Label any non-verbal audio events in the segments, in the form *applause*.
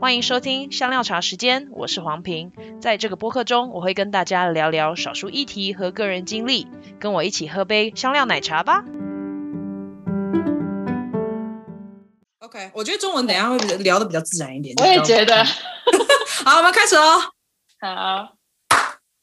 欢迎收听香料茶时间，我是黄平。在这个播客中，我会跟大家聊聊少数议题和个人经历，跟我一起喝杯香料奶茶吧。OK，我觉得中文等下会聊的比较自然一点。我也觉得。*laughs* 好，我们开始哦。好。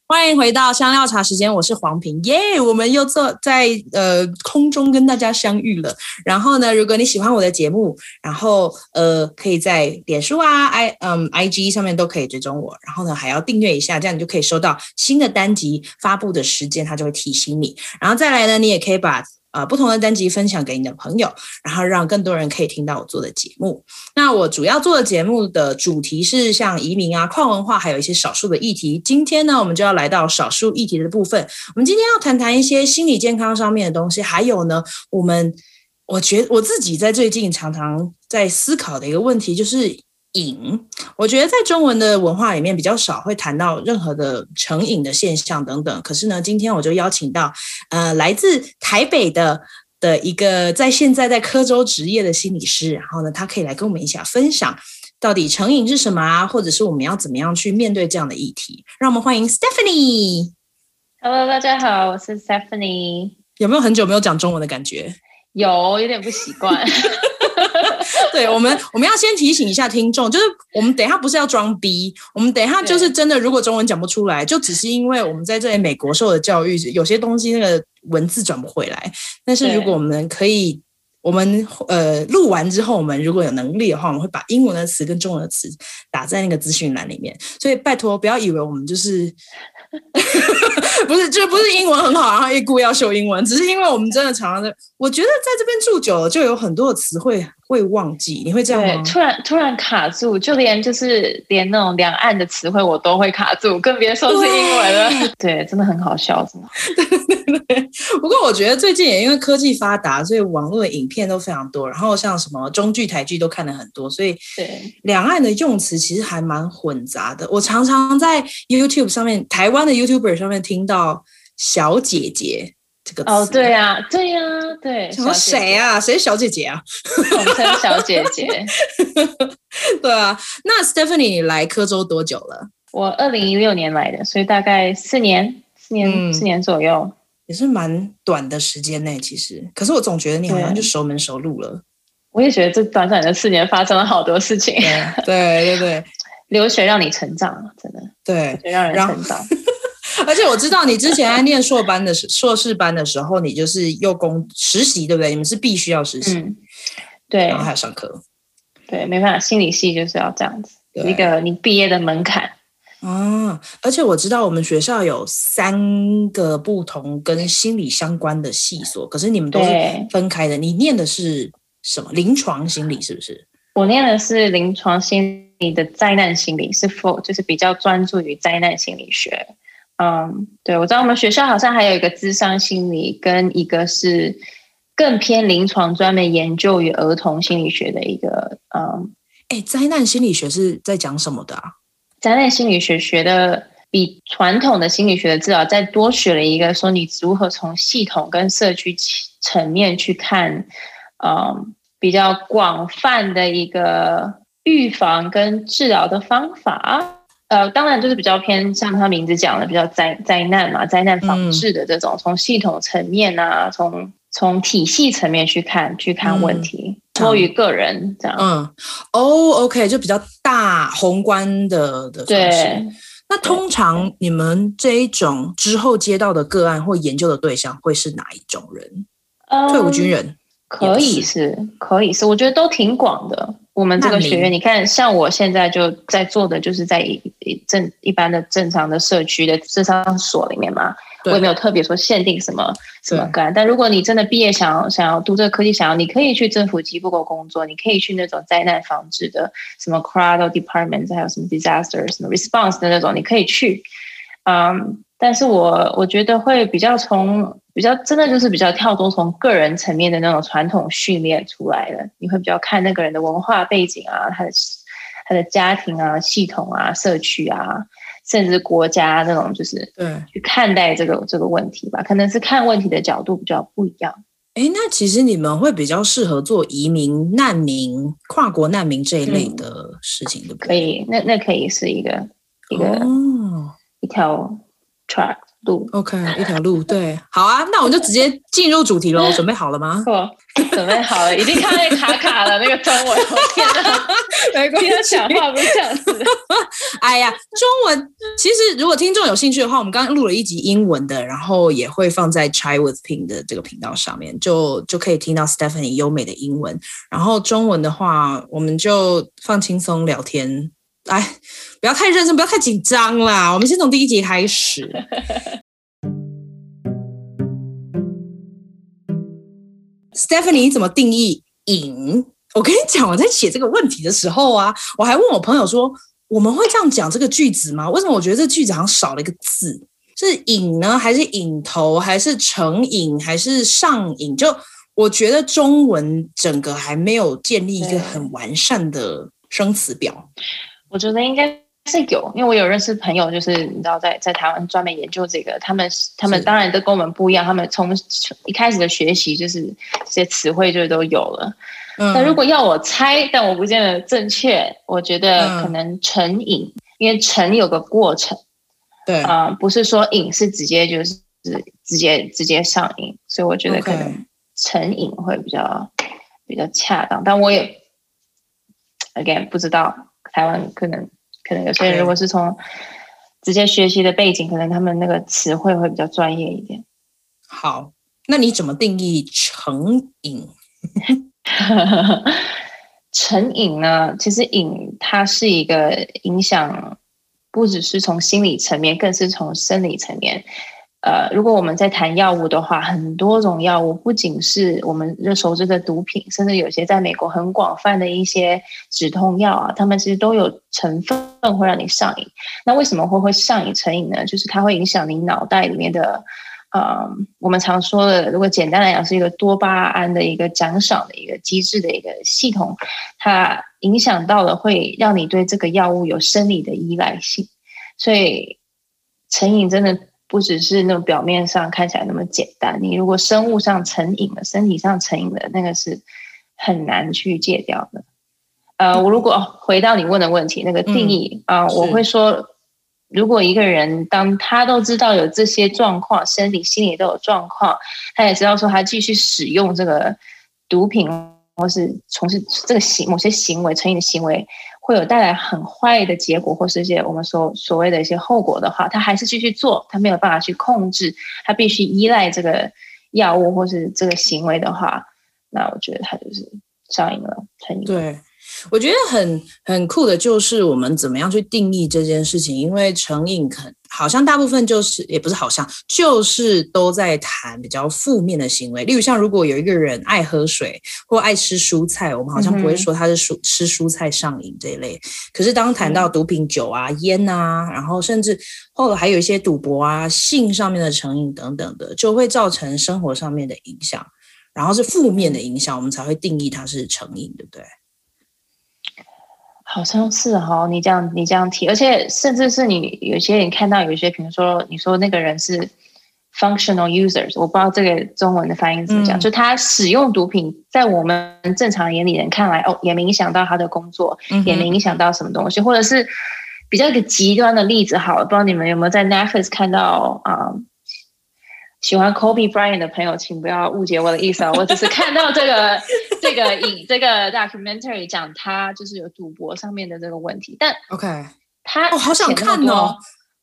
欢迎回到香料茶时间，我是黄平耶我们又坐在呃空中跟大家相遇了。然后呢，如果你喜欢我的节目，然后呃可以在脸书啊、i 嗯 IG 上面都可以追踪我。然后呢，还要订阅一下，这样你就可以收到新的单集发布的时间，它就会提醒你。然后再来呢，你也可以把。啊，不同的单集分享给你的朋友，然后让更多人可以听到我做的节目。那我主要做的节目的主题是像移民啊、跨文化，还有一些少数的议题。今天呢，我们就要来到少数议题的部分。我们今天要谈谈一些心理健康上面的东西，还有呢，我们我觉我自己在最近常常在思考的一个问题就是。瘾，我觉得在中文的文化里面比较少会谈到任何的成瘾的现象等等。可是呢，今天我就邀请到呃来自台北的的一个在现在在科州执业的心理师，然后呢，他可以来跟我们一起分享到底成瘾是什么啊，或者是我们要怎么样去面对这样的议题。让我们欢迎 Stephanie。Hello，大家好，我是 Stephanie。有没有很久没有讲中文的感觉？有，有点不习惯。*laughs* 对，我们 *laughs* 我们要先提醒一下听众，就是我们等一下不是要装逼，我们等一下就是真的，如果中文讲不出来，就只是因为我们在这里美国受的教育，有些东西那个文字转不回来。但是如果我们可以，我们呃录完之后，我们如果有能力的话，我们会把英文的词跟中文的词打在那个资讯栏里面。所以拜托不要以为我们就是。*laughs* 不是，就不是英文很好，然后一故意要秀英文，只是因为我们真的常常在。我觉得在这边住久了，就有很多的词汇会忘记。你会这样吗？突然突然卡住，就连就是连那种两岸的词汇我都会卡住，更别说是英文了。对，*laughs* 对，真的很好笑，真的？*laughs* 对对对。不过我觉得最近也因为科技发达，所以网络的影片都非常多，然后像什么中剧、台剧都看了很多，所以对两岸的用词其实还蛮混杂的。我常常在 YouTube 上面，台湾的 YouTuber 上面听到“小姐姐”这个词。哦，对呀，对呀，对。什么谁啊？谁是小姐姐啊？统称小姐姐。*laughs* 对啊，那 Stephanie 你来科州多久了？我二零一六年来的，所以大概四年，四年，嗯、四年左右。也是蛮短的时间内，其实，可是我总觉得你好像就熟门熟路了。我也觉得这短短的四年发生了好多事情。对对对对，*laughs* 留学让你成长，真的。对，让人成长。*laughs* 而且我知道你之前在念硕班的时硕士班的时候，你就是又工实习，对不对？你们是必须要实习，嗯、对，然后还要上课。对，没办法，心理系就是要这样子，一个你毕业的门槛。啊，而且我知道我们学校有三个不同跟心理相关的系所，可是你们都是分开的。你念的是什么？临床心理是不是？我念的是临床心理的灾难心理，是否就是比较专注于灾难心理学？嗯，对，我知道我们学校好像还有一个智商心理，跟一个是更偏临床，专门研究与儿童心理学的一个。嗯，哎，灾难心理学是在讲什么的啊？灾难心理学学的比传统的心理学的治疗再多学了一个，说你如何从系统跟社区层面去看，嗯，比较广泛的一个预防跟治疗的方法。呃，当然就是比较偏像他名字讲的，比较灾灾难嘛，灾难防治的这种，嗯、从系统层面啊，从从体系层面去看去看问题。嗯多于个人这样，嗯，哦，OK，就比较大宏观的的方式。对，那通常你们这一种之后接到的个案或研究的对象会是哪一种人？嗯、退伍军人可以是，可以是，我觉得都挺广的。我们这个学院，你看，像我现在就在做的，就是在一正一般的正常的社区的智商所里面嘛。我也没有特别说限定什么什么干，但如果你真的毕业想要想要读这个科技，想要你可以去政府机构工作，你可以去那种灾难防治的什么 CRADO department，还有什么 disaster 什么 response 的那种，你可以去。嗯，但是我我觉得会比较从比较真的就是比较跳脱从个人层面的那种传统训练出来的，你会比较看那个人的文化背景啊，他的他的家庭啊、系统啊、社区啊。甚至国家那种，就是对去看待这个这个问题吧，可能是看问题的角度比较不一样。哎，那其实你们会比较适合做移民、难民、跨国难民这一类的事情，对不对？可以，那那可以是一个一个、哦、一条 track。路 OK，一条路对，好啊，那我们就直接进入主题喽。准备好了吗？错，准备好了，已经看到卡卡了那个中文，我天哪，*laughs* 没关系，讲话不是这样子。*laughs* 哎呀，中文其实如果听众有兴趣的话，我们刚刚录了一集英文的，然后也会放在 Chai with Ping 的这个频道上面，就就可以听到 Stephanie 优美的英文。然后中文的话，我们就放轻松聊天。哎，不要太认真，不要太紧张啦。我们先从第一集开始。Stephanie，你怎么定义瘾？我跟你讲，我在写这个问题的时候啊，我还问我朋友说，我们会这样讲这个句子吗？为什么我觉得这句子好像少了一个字？是瘾呢，还是瘾头，还是成瘾，还是上瘾？就我觉得中文整个还没有建立一个很完善的生词表。我觉得应该是有，因为我有认识朋友，就是你知道在，在在台湾专门研究这个，他们他们当然都跟我们不一样，他们从一开始的学习就是这些词汇就都有了。嗯，但如果要我猜，但我不见得正确，我觉得可能成瘾，嗯、因为成有个过程，对啊、呃，不是说瘾是直接就是直接直接上瘾，所以我觉得可能成瘾会比较比较恰当，但我也 again 不知道。台湾可能可能有些人如果是从直接学习的背景，可能他们那个词汇会比较专业一点。好，那你怎么定义成瘾？*laughs* 成瘾呢？其实瘾它是一个影响，不只是从心理层面，更是从生理层面。呃，如果我们在谈药物的话，很多种药物不仅是我们熟知的毒品，甚至有些在美国很广泛的一些止痛药啊，它们其实都有成分会让你上瘾。那为什么会会上瘾成瘾呢？就是它会影响你脑袋里面的，呃，我们常说的，如果简单来讲，是一个多巴胺的一个奖赏的一个机制的一个系统，它影响到了会让你对这个药物有生理的依赖性，所以成瘾真的。不只是那种表面上看起来那么简单，你如果生物上成瘾了，身体上成瘾了，那个是很难去戒掉的。呃，我如果回到你问的问题，那个定义啊，嗯，呃，我会说，如果一个人当他都知道有这些状况，身体、心理都有状况，他也知道说他继续使用这个毒品，或是从事这个行某些行为成瘾的行为。会有带来很坏的结果，或是一些我们所所谓的一些后果的话，他还是继续做，他没有办法去控制，他必须依赖这个药物或是这个行为的话，那我觉得他就是上瘾了，成瘾。对。我觉得很很酷的，就是我们怎么样去定义这件事情，因为成瘾可好像大部分就是也不是好像，就是都在谈比较负面的行为。例如像如果有一个人爱喝水或爱吃蔬菜，我们好像不会说他是蔬吃蔬菜上瘾这一类。可是当谈到毒品、酒啊、烟啊，然后甚至后来还有一些赌博啊、性上面的成瘾等等的，就会造成生活上面的影响，然后是负面的影响，我们才会定义它是成瘾，对不对？好像是哈，你这样你这样提，而且甚至是你有些人看到有一些，比如说你说那个人是 functional users，我不知道这个中文的翻译怎么讲，嗯、就他使用毒品，在我们正常眼里人看来，哦，也没影响到他的工作，嗯、也没影响到什么东西，或者是比较一个极端的例子，好了，不知道你们有没有在 Netflix 看到啊？嗯喜欢 Kobe Bryant 的朋友，请不要误解我的意思啊！*laughs* 我只是看到这个这个影这个 documentary 讲他就是有赌博上面的这个问题，但 OK，他我，好想看哦！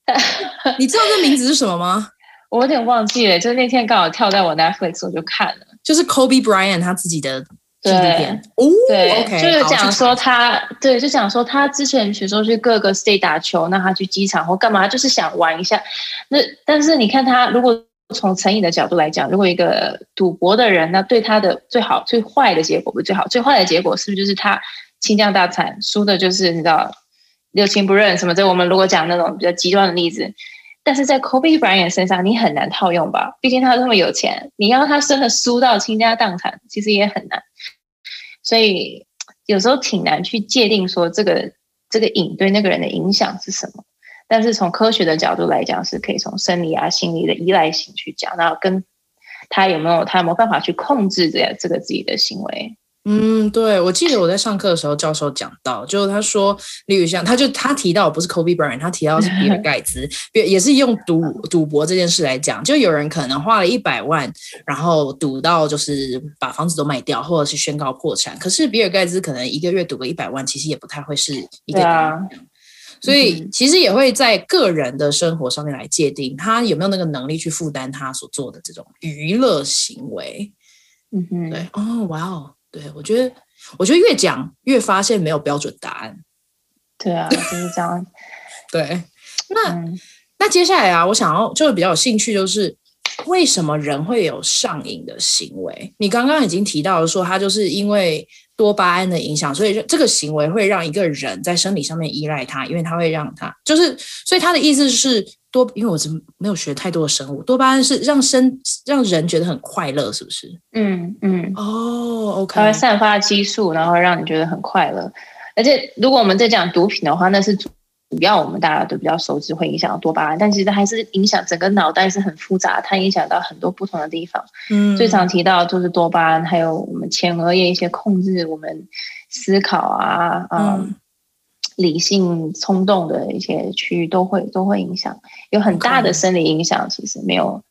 *laughs* 你知道这名字是什么吗？我有点忘记了，就是那天刚好跳在我 Netflix，我就看了，就是 Kobe Bryant 他自己的纪录片哦，对，okay, 就是讲说他对，就讲说他之前比如说去各个 state 打球，那他去机场或干嘛，就是想玩一下。那但是你看他如果。从成瘾的角度来讲，如果一个赌博的人，那对他的最好、最坏的结果不是最好，最坏的结果是不是就是他倾家荡产，输的就是你知道六亲不认什么？这我们如果讲那种比较极端的例子，但是在 Kobe Bryant 身上你很难套用吧？毕竟他这么有钱，你要他真的输到倾家荡产，其实也很难。所以有时候挺难去界定说这个这个瘾对那个人的影响是什么。但是从科学的角度来讲，是可以从生理啊、心理的依赖性去讲，然后跟他有没有他有没有办法去控制这这个自己的行为。嗯，对，我记得我在上课的时候，教授讲到，就是他说，例如像他就他提到不是 Kobe Bryant，他提到是比尔盖茨，*laughs* 也也是用赌赌博这件事来讲，就有人可能花了一百万，然后赌到就是把房子都卖掉，或者是宣告破产。可是比尔盖茨可能一个月赌个一百万，其实也不太会是一个。啊、所以其实也会在个人的生活上面来界定他有没有那个能力去负担他所做的这种娱乐行为。嗯哼，对，哦，哇哦。对，我觉得，我觉得越讲越发现没有标准答案。*laughs* 对啊，就是这样。对，*laughs* 那、嗯、那接下来啊，我想要就比较有兴趣，就是为什么人会有上瘾的行为？你刚刚已经提到了说，他就是因为多巴胺的影响，所以这个行为会让一个人在生理上面依赖它，因为它会让他就是，所以他的意思是。多，因为我真没有学太多的生物，多巴胺是让生让人觉得很快乐，是不是？嗯嗯。哦，OK。它会散发激素，然后让你觉得很快乐。而且，如果我们在讲毒品的话，那是主要我们大家都比较熟知会影响到多巴胺，但其实还是影响整个脑袋是很复杂，它影响到很多不同的地方。嗯。最常提到就是多巴胺，还有我们前额叶一些控制我们思考啊，嗯。嗯理性冲动的一些区域都会都会影响，有很大的生理影响。其实没有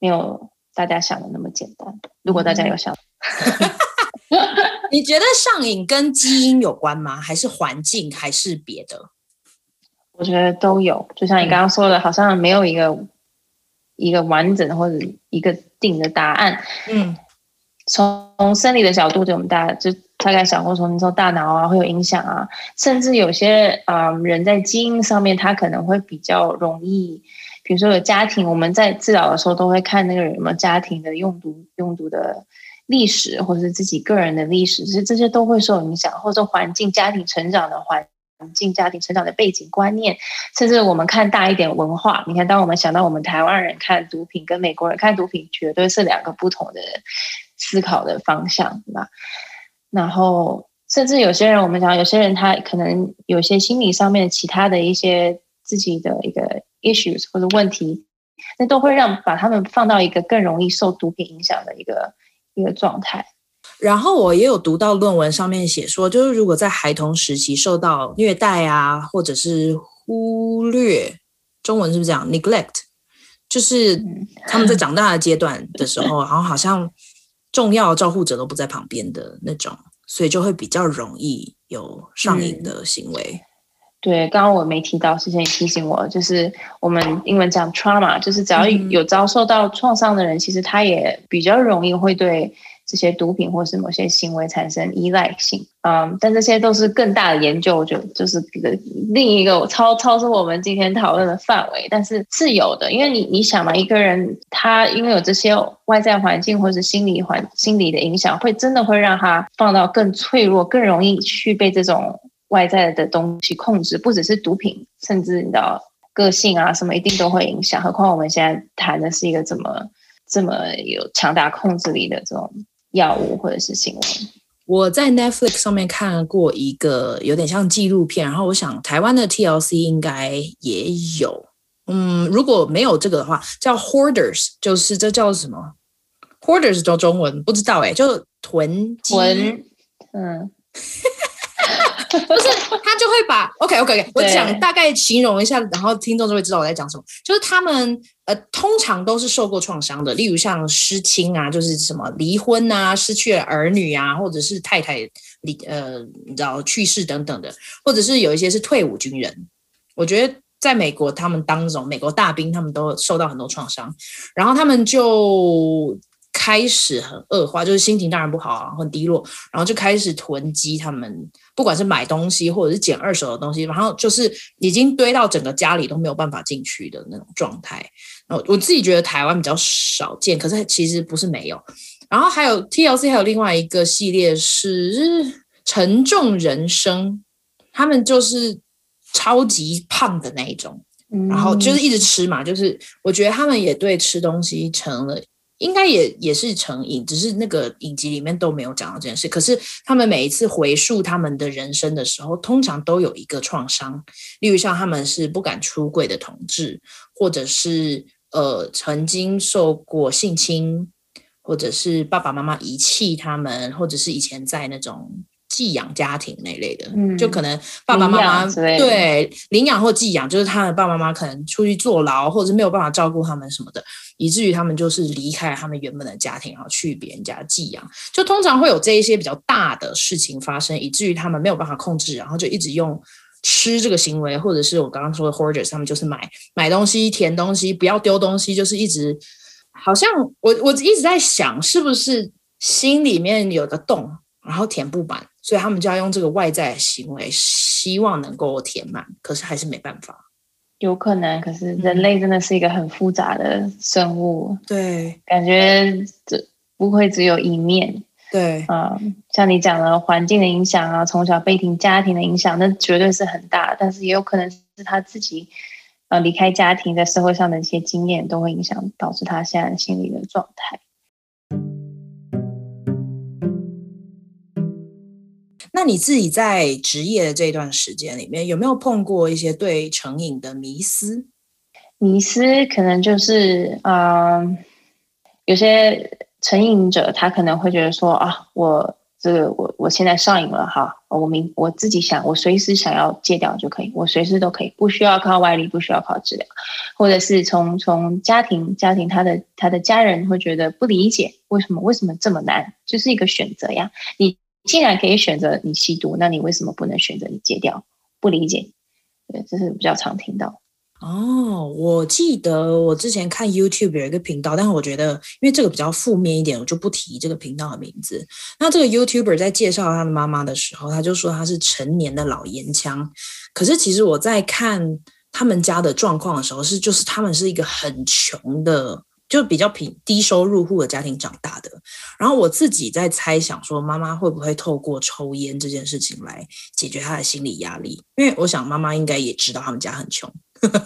没有大家想的那么简单。如果大家有想，*laughs* *laughs* 你觉得上瘾跟基因有关吗？还是环境？还是别的？我觉得都有。就像你刚刚说的，好像没有一个一个完整或者一个定的答案。嗯，从生理的角度，对我们大家就。大概想过从，你说大脑啊会有影响啊，甚至有些啊、呃、人在基因上面，他可能会比较容易，比如说有家庭，我们在治疗的时候都会看那个人有没有家庭的用毒用毒的历史，或者是自己个人的历史，其实这些都会受影响，或者环境、家庭成长的环环境、家庭成长的背景观念，甚至我们看大一点文化，你看，当我们想到我们台湾人看毒品跟美国人看毒品，绝对是两个不同的思考的方向，对吧？然后，甚至有些人，我们讲，有些人他可能有些心理上面其他的一些自己的一个 issues 或者问题，那都会让把他们放到一个更容易受毒品影响的一个一个状态。然后我也有读到论文上面写说，就是如果在孩童时期受到虐待啊，或者是忽略，中文是不是这样？neglect，就是他们在长大的阶段的时候，然后好像。重要照护者都不在旁边的那种，所以就会比较容易有上瘾的行为。嗯、对，刚刚我没提到，之前也提醒我，就是我们英文讲 trauma，就是只要有遭受到创伤的人，嗯、其实他也比较容易会对。这些毒品或是某些行为产生依赖性，嗯，但这些都是更大的研究，我觉得就是一个另一个超超出我们今天讨论的范围，但是是有的，因为你你想嘛，一个人他因为有这些外在环境或是心理环心理的影响，会真的会让他放到更脆弱，更容易去被这种外在的东西控制，不只是毒品，甚至你知道个性啊什么一定都会影响。何况我们现在谈的是一个这么这么有强大控制力的这种。药物或者是新闻，我在 Netflix 上面看过一个有点像纪录片，然后我想台湾的 TLC 应该也有，嗯，如果没有这个的话，叫 Hoarders，就是这叫什么？Hoarders 叫中文不知道哎，就囤囤，嗯。*laughs* 不是，他就会把 OK OK OK，我讲大概形容一下，然后听众就会知道我在讲什么。就是他们呃，通常都是受过创伤的，例如像失亲啊，就是什么离婚啊，失去了儿女啊，或者是太太离呃，你知道去世等等的，或者是有一些是退伍军人。我觉得在美国，他们当这种美国大兵，他们都受到很多创伤，然后他们就。开始很恶化，就是心情当然不好啊，很低落，然后就开始囤积他们，不管是买东西或者是捡二手的东西，然后就是已经堆到整个家里都没有办法进去的那种状态。我我自己觉得台湾比较少见，可是其实不是没有。然后还有 TLC 还有另外一个系列是沉重人生，他们就是超级胖的那一种，然后就是一直吃嘛，就是我觉得他们也对吃东西成了。应该也也是成瘾，只是那个影集里面都没有讲到这件事。可是他们每一次回溯他们的人生的时候，通常都有一个创伤，例如像他们是不敢出柜的同志，或者是呃曾经受过性侵，或者是爸爸妈妈遗弃他们，或者是以前在那种。寄养家庭那类的，嗯，就可能爸爸妈妈对领养或寄养，就是他的爸爸妈妈可能出去坐牢，或者是没有办法照顾他们什么的，以至于他们就是离开他们原本的家庭，然后去别人家寄养。就通常会有这一些比较大的事情发生，以至于他们没有办法控制，然后就一直用吃这个行为，或者是我刚刚说的 hoarders，他们就是买买东西、填东西，不要丢东西，就是一直好像我我一直在想，是不是心里面有个洞，然后填不满。所以他们就要用这个外在行为，希望能够填满，可是还是没办法。有可能，可是人类真的是一个很复杂的生物。对，感觉这不会只有一面。对，嗯，像你讲的环境的影响啊，从小被停家庭的影响，那绝对是很大。但是也有可能是他自己，呃，离开家庭，在社会上的一些经验，都会影响导致他现在心理的状态。那你自己在职业的这段时间里面，有没有碰过一些对成瘾的迷思？迷思可能就是，嗯、有些成瘾者他可能会觉得说啊，我这个我我现在上瘾了哈，我明我自己想，我随时想要戒掉就可以，我随时都可以，不需要靠外力，不需要靠治疗，或者是从从家庭家庭他的他的家人会觉得不理解，为什么为什么这么难，就是一个选择呀，你。既然可以选择你吸毒，那你为什么不能选择你戒掉？不理解，对，这是比较常听到。哦，我记得我之前看 YouTube 有一个频道，但是我觉得因为这个比较负面一点，我就不提这个频道的名字。那这个 YouTuber 在介绍他的妈妈的时候，他就说他是成年的老烟枪。可是其实我在看他们家的状况的时候，是就是他们是一个很穷的。就比较平低收入户的家庭长大的，然后我自己在猜想说，妈妈会不会透过抽烟这件事情来解决她的心理压力？因为我想妈妈应该也知道他们家很穷，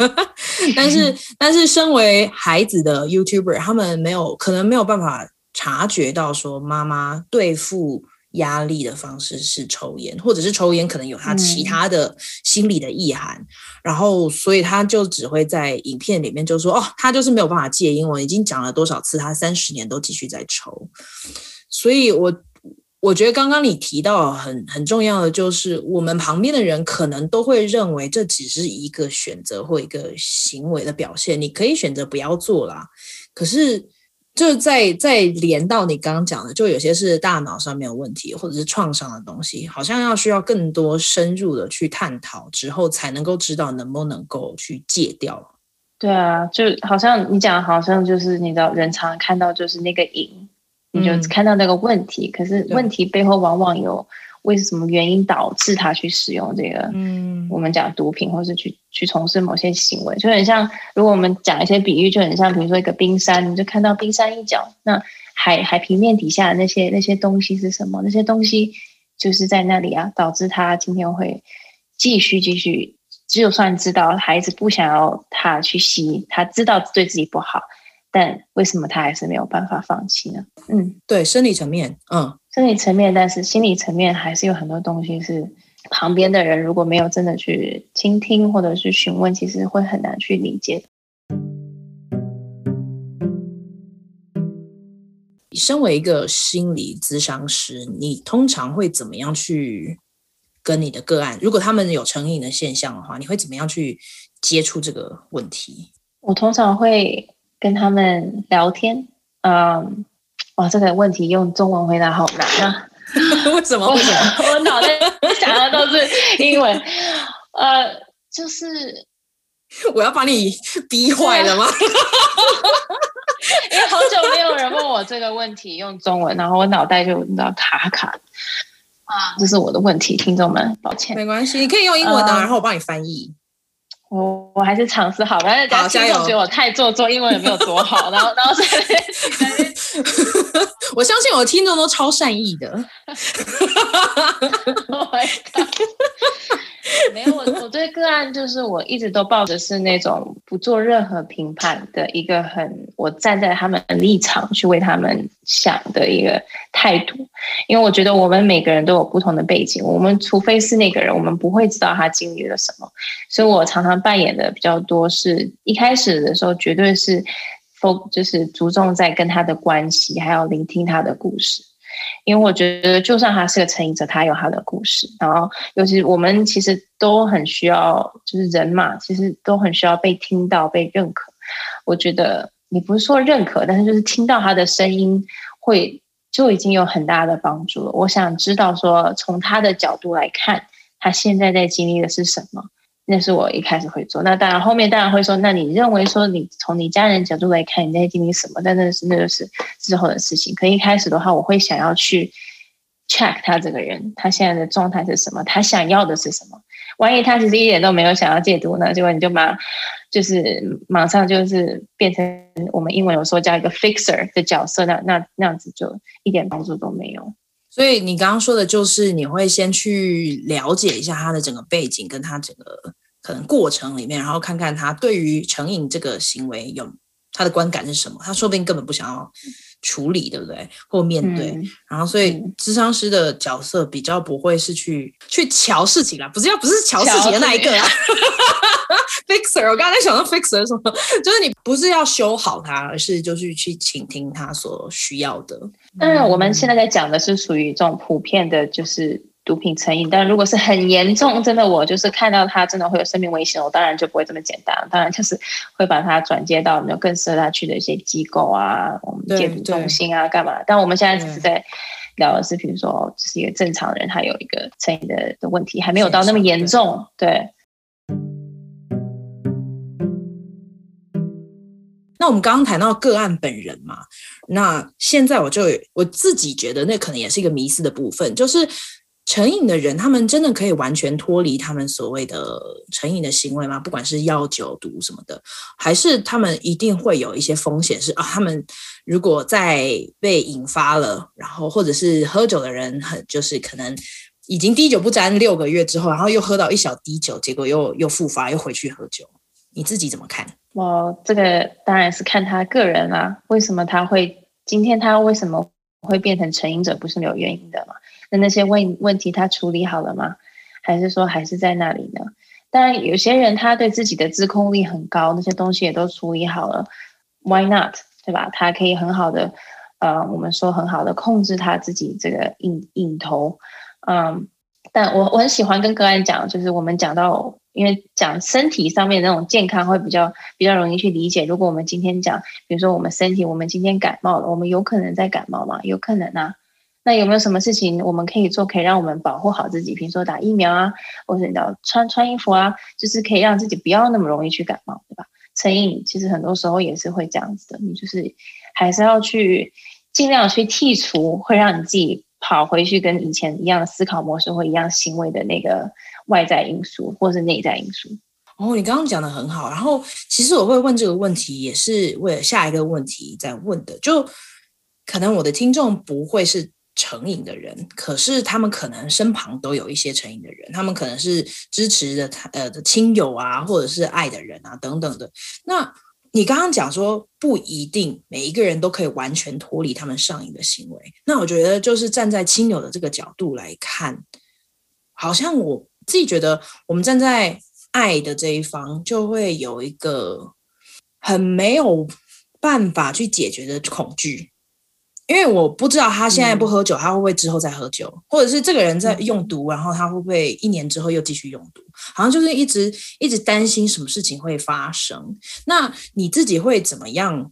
*laughs* 但是 *laughs* 但是身为孩子的 YouTuber，他们没有可能没有办法察觉到说妈妈对付。压力的方式是抽烟，或者是抽烟可能有他其他的心理的意涵，嗯、然后所以他就只会在影片里面就说：“哦，他就是没有办法戒烟。”我已经讲了多少次，他三十年都继续在抽。所以我，我我觉得刚刚你提到很很重要的就是，我们旁边的人可能都会认为这只是一个选择或一个行为的表现，你可以选择不要做啦。可是。就在在连到你刚刚讲的，就有些是大脑上面有问题，或者是创伤的东西，好像要需要更多深入的去探讨之后，才能够知道能不能够去戒掉。对啊，就好像你讲，好像就是你知道，人常常看到就是那个瘾，你就看到那个问题，嗯、可是问题背后往往有。为什么原因导致他去使用这个？嗯，我们讲毒品，或是去去从事某些行为，就很像。如果我们讲一些比喻，就很像，比如说一个冰山，你就看到冰山一角，那海海平面底下的那些那些东西是什么？那些东西就是在那里啊，导致他今天会继续继续。就算知道孩子不想要他去吸，他知道对自己不好，但为什么他还是没有办法放弃呢？嗯，对，生理层面，嗯。生理层面，但是心理层面还是有很多东西是旁边的人如果没有真的去倾听或者是询问，其实会很难去理解。你身为一个心理咨商师，你通常会怎么样去跟你的个案？如果他们有成瘾的现象的话，你会怎么样去接触这个问题？我通常会跟他们聊天，嗯。哇，这个问题用中文回答好难啊！为什么？为什么？我 *laughs* 脑袋 *laughs* 想的都是英文。呃，就是我要把你逼坏了吗？*laughs* 因为好久没有人问我这个问题用中文，然后我脑袋就你知道卡卡啊，这是我的问题，听众们，抱歉。没关系，你可以用英文的，呃、然后我帮你翻译。我我还是尝试好，反正大家听众觉得我太做作，英文也没有多好，然后然后在 *laughs* 我相信我的听众都超善意的。*laughs* oh *laughs* 没有，我我对个案就是我一直都抱着是那种不做任何评判的一个很，我站在他们的立场去为他们想的一个态度。因为我觉得我们每个人都有不同的背景，我们除非是那个人，我们不会知道他经历了什么。所以我常常扮演的比较多是，一开始的时候绝对是就是注重在跟他的关系，还有聆听他的故事。因为我觉得，就算他是个成瘾者，他有他的故事。然后，尤其我们其实都很需要，就是人嘛，其实都很需要被听到、被认可。我觉得你不是说认可，但是就是听到他的声音，会就已经有很大的帮助了。我想知道说，从他的角度来看，他现在在经历的是什么。那是我一开始会做，那当然后面当然会说，那你认为说你从你家人角度来看，你在经历什么？但那是那就是之后的事情。可一开始的话，我会想要去 check 他这个人，他现在的状态是什么？他想要的是什么？万一他其实一点都没有想要戒毒呢？结果你就马就是马上就是变成我们英文有说叫一个 fixer 的角色，那那那样子就一点帮助都没有。所以你刚刚说的就是你会先去了解一下他的整个背景，跟他整个可能过程里面，然后看看他对于成瘾这个行为有他的观感是什么。他说不定根本不想要处理，对不对？或面对。嗯、然后，所以咨商师的角色比较不会是去去瞧事情啦，不是要不是瞧事情的那一个啊。*laughs* fixer，我刚才想到 fixer 是什么？就是你不是要修好它，而是就是去倾听他所需要的。当然，我们现在在讲的是属于这种普遍的，就是毒品成瘾。但如果是很严重，真的我就是看到他真的会有生命危险，我当然就不会这么简单。当然就是会把他转接到有更适合他去的一些机构啊，我们戒毒中心啊，干嘛？但我们现在只是在聊的是，比如说，只是一个正常人，他有一个成瘾的的问题，还没有到那么严重，对。那我们刚刚谈到个案本人嘛，那现在我就我自己觉得，那可能也是一个迷失的部分，就是成瘾的人，他们真的可以完全脱离他们所谓的成瘾的行为吗？不管是药酒毒什么的，还是他们一定会有一些风险？是啊，他们如果再被引发了，然后或者是喝酒的人，很就是可能已经滴酒不沾六个月之后，然后又喝到一小滴酒，结果又又复发，又回去喝酒，你自己怎么看？我这个当然是看他个人啦、为什么他会今天他为什么会变成成瘾者，不是没有原因的嘛？那那些问问题他处理好了吗？还是说还是在那里呢？当然有些人他对自己的自控力很高，那些东西也都处理好了，Why not？对吧？他可以很好的，呃，我们说很好的控制他自己这个瘾瘾头，嗯，但我我很喜欢跟个案讲，就是我们讲到。因为讲身体上面那种健康会比较比较容易去理解。如果我们今天讲，比如说我们身体，我们今天感冒了，我们有可能在感冒吗？有可能啊。那有没有什么事情我们可以做，可以让我们保护好自己？比如说打疫苗啊，或者你要穿穿衣服啊，就是可以让自己不要那么容易去感冒，对吧？成瘾其实很多时候也是会这样子的，你就是还是要去尽量去剔除会让你自己跑回去跟以前一样的思考模式或一样行为的那个。外在因素或是内在因素。哦，你刚刚讲的很好。然后，其实我会问这个问题，也是为了下一个问题在问的。就可能我的听众不会是成瘾的人，可是他们可能身旁都有一些成瘾的人，他们可能是支持的呃的亲友啊，或者是爱的人啊等等的。那你刚刚讲说不一定每一个人都可以完全脱离他们上瘾的行为。那我觉得就是站在亲友的这个角度来看，好像我。自己觉得，我们站在爱的这一方，就会有一个很没有办法去解决的恐惧，因为我不知道他现在不喝酒，他会不会之后再喝酒，或者是这个人在用毒，然后他会不会一年之后又继续用毒，好像就是一直一直担心什么事情会发生。那你自己会怎么样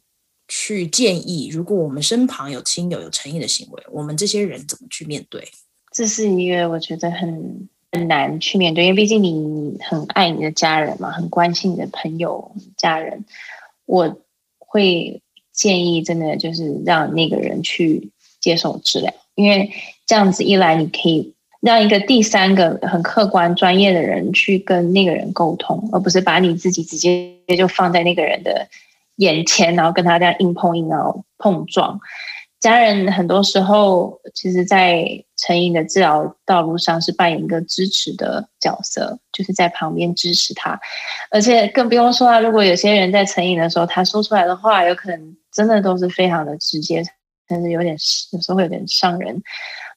去建议？如果我们身旁有亲友有成瘾的行为，我们这些人怎么去面对？这是一个我觉得很。很难去面对，因为毕竟你很爱你的家人嘛，很关心你的朋友、家人。我会建议，真的就是让那个人去接受治疗，因为这样子一来，你可以让一个第三个很客观、专业的人去跟那个人沟通，而不是把你自己直接就放在那个人的眼前，然后跟他这样硬碰硬，然后碰撞。家人很多时候，其实，在成瘾的治疗道路上是扮演一个支持的角色，就是在旁边支持他。而且更不用说啊，如果有些人在成瘾的时候，他说出来的话，有可能真的都是非常的直接，甚至有点有时候会有点伤人。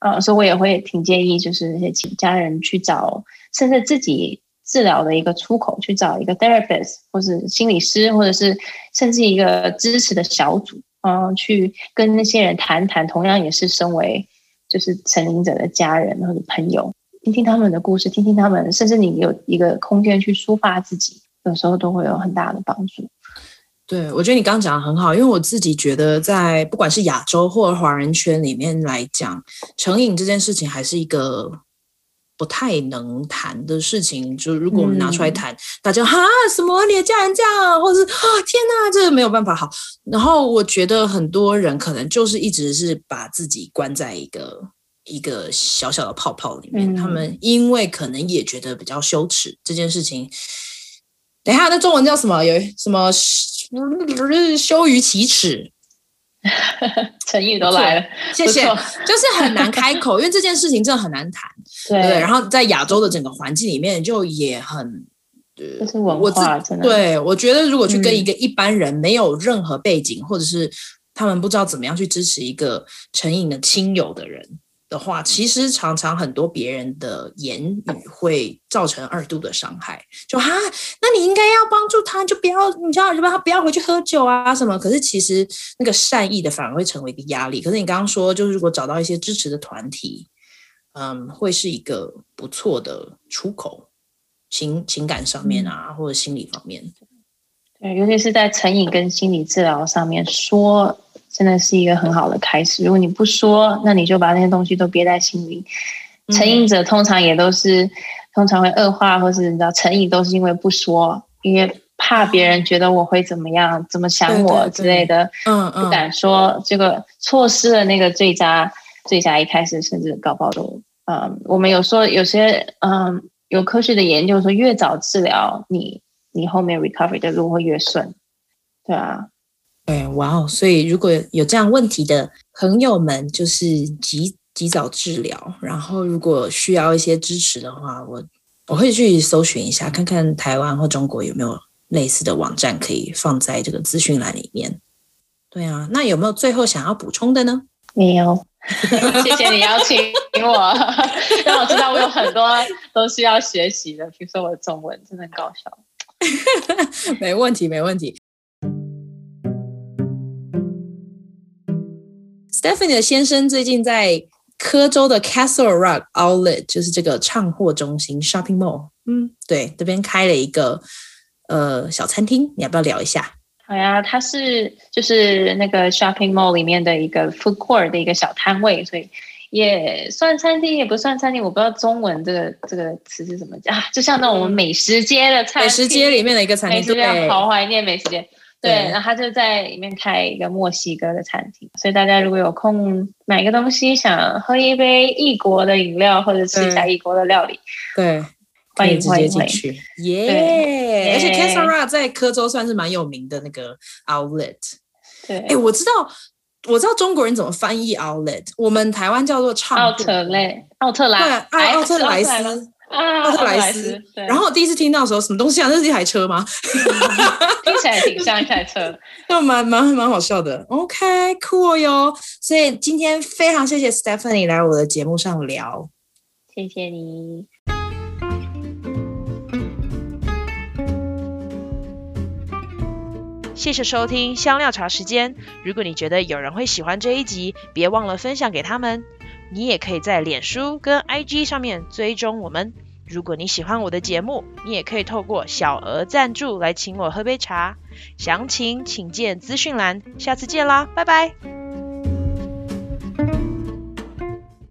呃，所以我也会挺建议，就是那些请家人去找，甚至自己治疗的一个出口，去找一个 therapist，或是心理师，或者是甚至一个支持的小组，嗯、呃，去跟那些人谈谈，同样也是身为就是成瘾者的家人或者朋友，听听他们的故事，听听他们，甚至你有一个空间去抒发自己，有时候都会有很大的帮助。对，我觉得你刚刚讲的很好，因为我自己觉得，在不管是亚洲或者华人圈里面来讲，成瘾这件事情还是一个不太能谈的事情。就如果我们拿出来谈，嗯、大家哈什么你的家人这样，或者是啊天哪，这个没有办法好。然后我觉得很多人可能就是一直是把自己关在一个一个小小的泡泡里面，嗯、他们因为可能也觉得比较羞耻这件事情。等一下，那中文叫什么？有什么？*laughs* 羞于启齿，*laughs* 成语都来了，谢谢。就是很难开口，因为这件事情真的很难谈，*laughs* 对，对。然后在亚洲的整个环境里面，就也很，就是文化，真的。对，我觉得如果去跟一个一般人没有任何背景，嗯、或者是他们不知道怎么样去支持一个成瘾的亲友的人。的话，其实常常很多别人的言语会造成二度的伤害。就哈，那你应该要帮助他，就不要你知道就让他不要回去喝酒啊什么。可是其实那个善意的反而会成为一个压力。可是你刚刚说，就是如果找到一些支持的团体，嗯，会是一个不错的出口，情情感上面啊，或者心理方面。对，尤其是在成瘾跟心理治疗上面说。真的是一个很好的开始。如果你不说，那你就把那些东西都憋在心里。成瘾者通常也都是，嗯、通常会恶化，或是你知道，成瘾都是因为不说，因为怕别人觉得我会怎么样，怎么想我之类的，嗯嗯，不敢说，这个错失了那个最佳最佳一开始，甚至搞不好都，嗯，我们有说有些，嗯，有科学的研究说，越早治疗，你你后面 recovery 的路会越顺，对啊。对，哇哦！所以如果有这样问题的朋友们，就是及及早治疗。然后，如果需要一些支持的话，我我会去搜寻一下，看看台湾或中国有没有类似的网站可以放在这个资讯栏里面。对啊，那有没有最后想要补充的呢？没有，*laughs* 谢谢你邀请我，*laughs* 让我知道我有很多都是要学习的，比如说我的中文真的很搞笑。*laughs* 没问题，没问题。Stephanie 的先生最近在科州的 Castle Rock Outlet，就是这个唱货中心 Shopping Mall，嗯，对，这边开了一个呃小餐厅，你要不要聊一下？好呀，它是就是那个 Shopping Mall 里面的一个 Food Court 的一个小摊位，所以也算餐厅，也不算餐厅，我不知道中文这个这个词是怎么讲，就像那种美食街的餐厅，美食街里面的一个餐厅，对，好怀念美食街。对，然后他就在里面开一个墨西哥的餐厅，所以大家如果有空买个东西，想喝一杯异国的饮料或者吃一下异国的料理，对，欢迎直接进去，耶！而且 Rock 在科州算是蛮有名的那个 outlet。对，哎，我知道，我知道中国人怎么翻译 outlet，我们台湾叫做唱奥特莱，奥特莱，对，奥特莱斯。啊，奥特莱斯。然后我第一次听到的时候，什么东西啊？那是一台车吗？*laughs* 听起来挺像一台车，*laughs* 那蛮蛮蛮好笑的。OK，cool 哟。所以今天非常谢谢 Stephanie 来我的节目上聊，谢谢你。谢谢收听香料茶时间。如果你觉得有人会喜欢这一集，别忘了分享给他们。你也可以在脸书跟 IG 上面追踪我们。如果你喜欢我的节目，你也可以透过小额赞助来请我喝杯茶。详情请见资讯栏。下次见啦，拜拜。